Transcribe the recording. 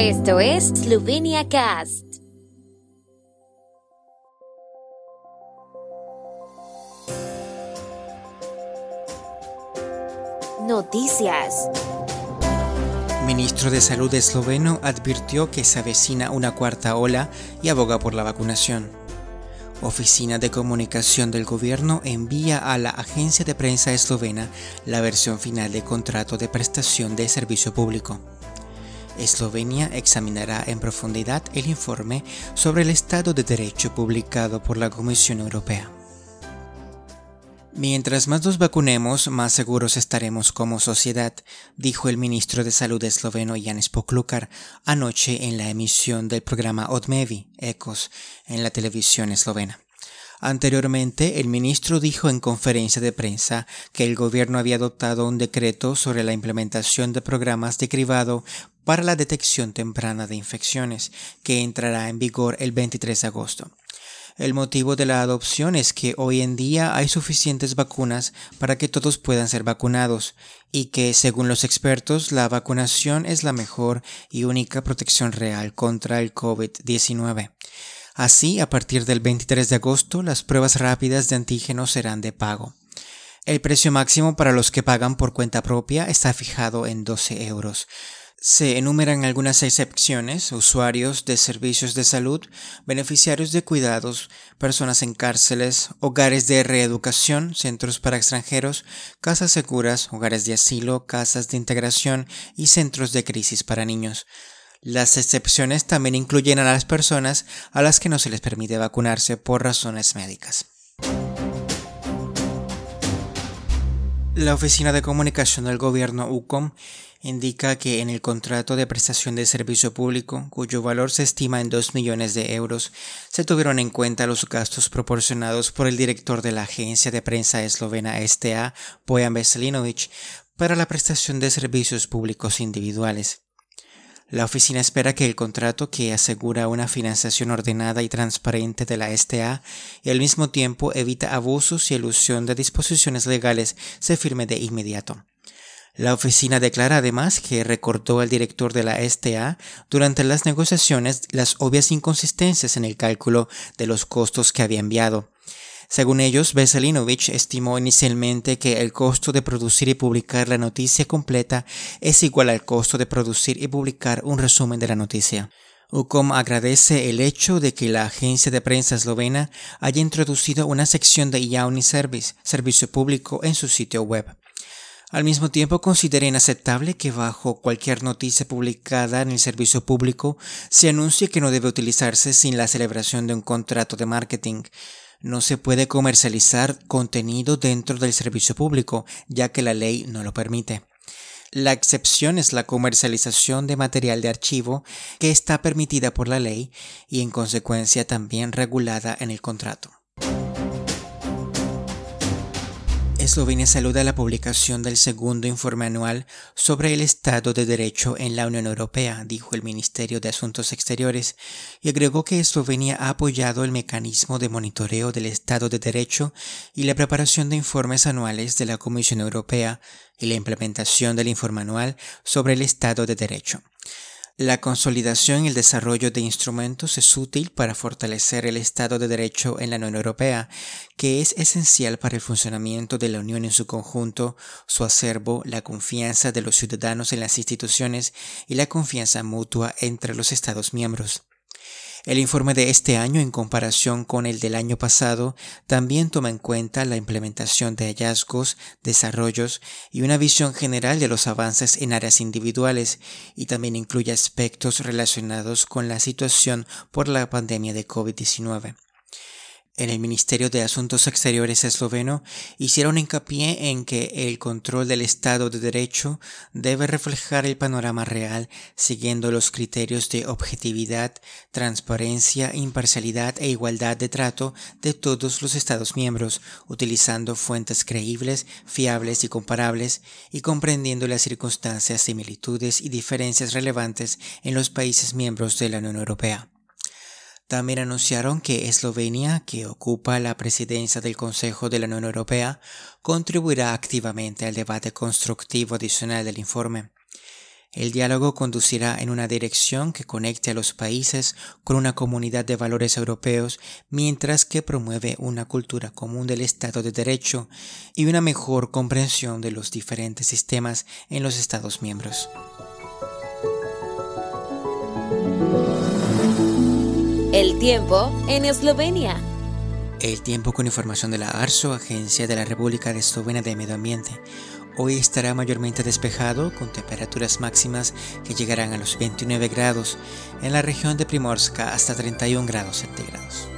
Esto es Slovenia Cast. Noticias. Ministro de Salud esloveno advirtió que se avecina una cuarta ola y aboga por la vacunación. Oficina de Comunicación del Gobierno envía a la agencia de prensa eslovena la versión final del contrato de prestación de servicio público. Eslovenia examinará en profundidad el informe sobre el Estado de Derecho publicado por la Comisión Europea. Mientras más nos vacunemos, más seguros estaremos como sociedad, dijo el ministro de Salud esloveno Jan Spoklukar anoche en la emisión del programa Odmevi, Ecos, en la televisión eslovena. Anteriormente, el ministro dijo en conferencia de prensa que el gobierno había adoptado un decreto sobre la implementación de programas de cribado para la detección temprana de infecciones, que entrará en vigor el 23 de agosto. El motivo de la adopción es que hoy en día hay suficientes vacunas para que todos puedan ser vacunados y que, según los expertos, la vacunación es la mejor y única protección real contra el COVID-19. Así, a partir del 23 de agosto, las pruebas rápidas de antígenos serán de pago. El precio máximo para los que pagan por cuenta propia está fijado en 12 euros. Se enumeran algunas excepciones, usuarios de servicios de salud, beneficiarios de cuidados, personas en cárceles, hogares de reeducación, centros para extranjeros, casas seguras, hogares de asilo, casas de integración y centros de crisis para niños. Las excepciones también incluyen a las personas a las que no se les permite vacunarse por razones médicas. La Oficina de Comunicación del Gobierno UCOM indica que en el contrato de prestación de servicio público, cuyo valor se estima en 2 millones de euros, se tuvieron en cuenta los gastos proporcionados por el director de la agencia de prensa eslovena STA, Bojan Veselinovic, para la prestación de servicios públicos individuales. La oficina espera que el contrato, que asegura una financiación ordenada y transparente de la STA y al mismo tiempo evita abusos y elusión de disposiciones legales, se firme de inmediato. La oficina declara además que recordó al director de la STA durante las negociaciones las obvias inconsistencias en el cálculo de los costos que había enviado. Según ellos, Veselinovich estimó inicialmente que el costo de producir y publicar la noticia completa es igual al costo de producir y publicar un resumen de la noticia. UCOM agradece el hecho de que la agencia de prensa eslovena haya introducido una sección de Yauni Service, servicio público, en su sitio web. Al mismo tiempo, considera inaceptable que bajo cualquier noticia publicada en el servicio público se anuncie que no debe utilizarse sin la celebración de un contrato de marketing. No se puede comercializar contenido dentro del servicio público, ya que la ley no lo permite. La excepción es la comercialización de material de archivo que está permitida por la ley y en consecuencia también regulada en el contrato. Eslovenia saluda la publicación del segundo informe anual sobre el Estado de Derecho en la Unión Europea, dijo el Ministerio de Asuntos Exteriores, y agregó que Eslovenia ha apoyado el mecanismo de monitoreo del Estado de Derecho y la preparación de informes anuales de la Comisión Europea y la implementación del informe anual sobre el Estado de Derecho. La consolidación y el desarrollo de instrumentos es útil para fortalecer el Estado de Derecho en la Unión Europea, que es esencial para el funcionamiento de la Unión en su conjunto, su acervo, la confianza de los ciudadanos en las instituciones y la confianza mutua entre los Estados miembros. El informe de este año, en comparación con el del año pasado, también toma en cuenta la implementación de hallazgos, desarrollos y una visión general de los avances en áreas individuales, y también incluye aspectos relacionados con la situación por la pandemia de COVID-19 en el Ministerio de Asuntos Exteriores esloveno hicieron hincapié en que el control del Estado de Derecho debe reflejar el panorama real siguiendo los criterios de objetividad, transparencia, imparcialidad e igualdad de trato de todos los Estados miembros, utilizando fuentes creíbles, fiables y comparables y comprendiendo las circunstancias, similitudes y diferencias relevantes en los países miembros de la Unión Europea. También anunciaron que Eslovenia, que ocupa la presidencia del Consejo de la Unión Europea, contribuirá activamente al debate constructivo adicional del informe. El diálogo conducirá en una dirección que conecte a los países con una comunidad de valores europeos, mientras que promueve una cultura común del Estado de Derecho y una mejor comprensión de los diferentes sistemas en los Estados miembros. El tiempo en Eslovenia. El tiempo con información de la ARSO, Agencia de la República de Eslovenia de Medio Ambiente. Hoy estará mayormente despejado con temperaturas máximas que llegarán a los 29 grados en la región de Primorska hasta 31 grados centígrados.